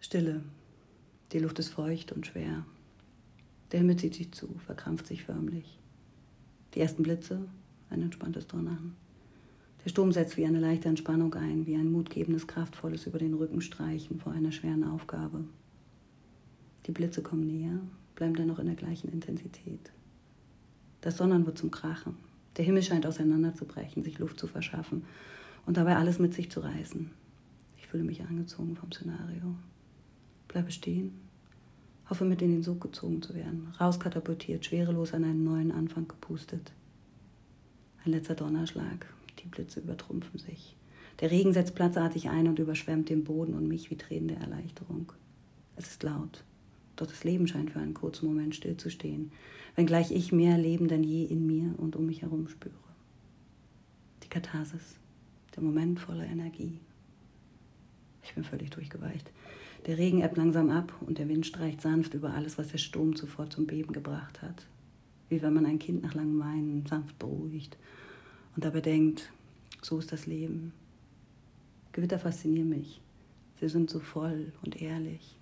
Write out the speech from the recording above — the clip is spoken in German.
Stille. Die Luft ist feucht und schwer. Der Himmel zieht sich zu, verkrampft sich förmlich. Die ersten Blitze, ein entspanntes Donnern. Der Sturm setzt wie eine leichte Entspannung ein, wie ein mutgebendes, kraftvolles über den Rücken streichen vor einer schweren Aufgabe. Die Blitze kommen näher, bleiben dennoch in der gleichen Intensität. Das Donnern wird zum Krachen. Der Himmel scheint auseinanderzubrechen, sich Luft zu verschaffen und dabei alles mit sich zu reißen. Ich fühle mich angezogen vom Szenario. Bleibe stehen, hoffe mit in den Sog gezogen zu werden, rauskatapultiert, schwerelos an einen neuen Anfang gepustet. Ein letzter Donnerschlag, die Blitze übertrumpfen sich. Der Regen setzt platzartig ein und überschwemmt den Boden und mich wie Tränen der Erleichterung. Es ist laut, doch das Leben scheint für einen kurzen Moment stillzustehen, wenngleich ich mehr Leben denn je in mir und um mich herum spüre. Die Katharsis, der Moment voller Energie. Ich bin völlig durchgeweicht. Der Regen ebbt langsam ab und der Wind streicht sanft über alles, was der Sturm zuvor zum Beben gebracht hat. Wie wenn man ein Kind nach langem Weinen sanft beruhigt und dabei denkt, so ist das Leben. Gewitter faszinieren mich. Sie sind so voll und ehrlich,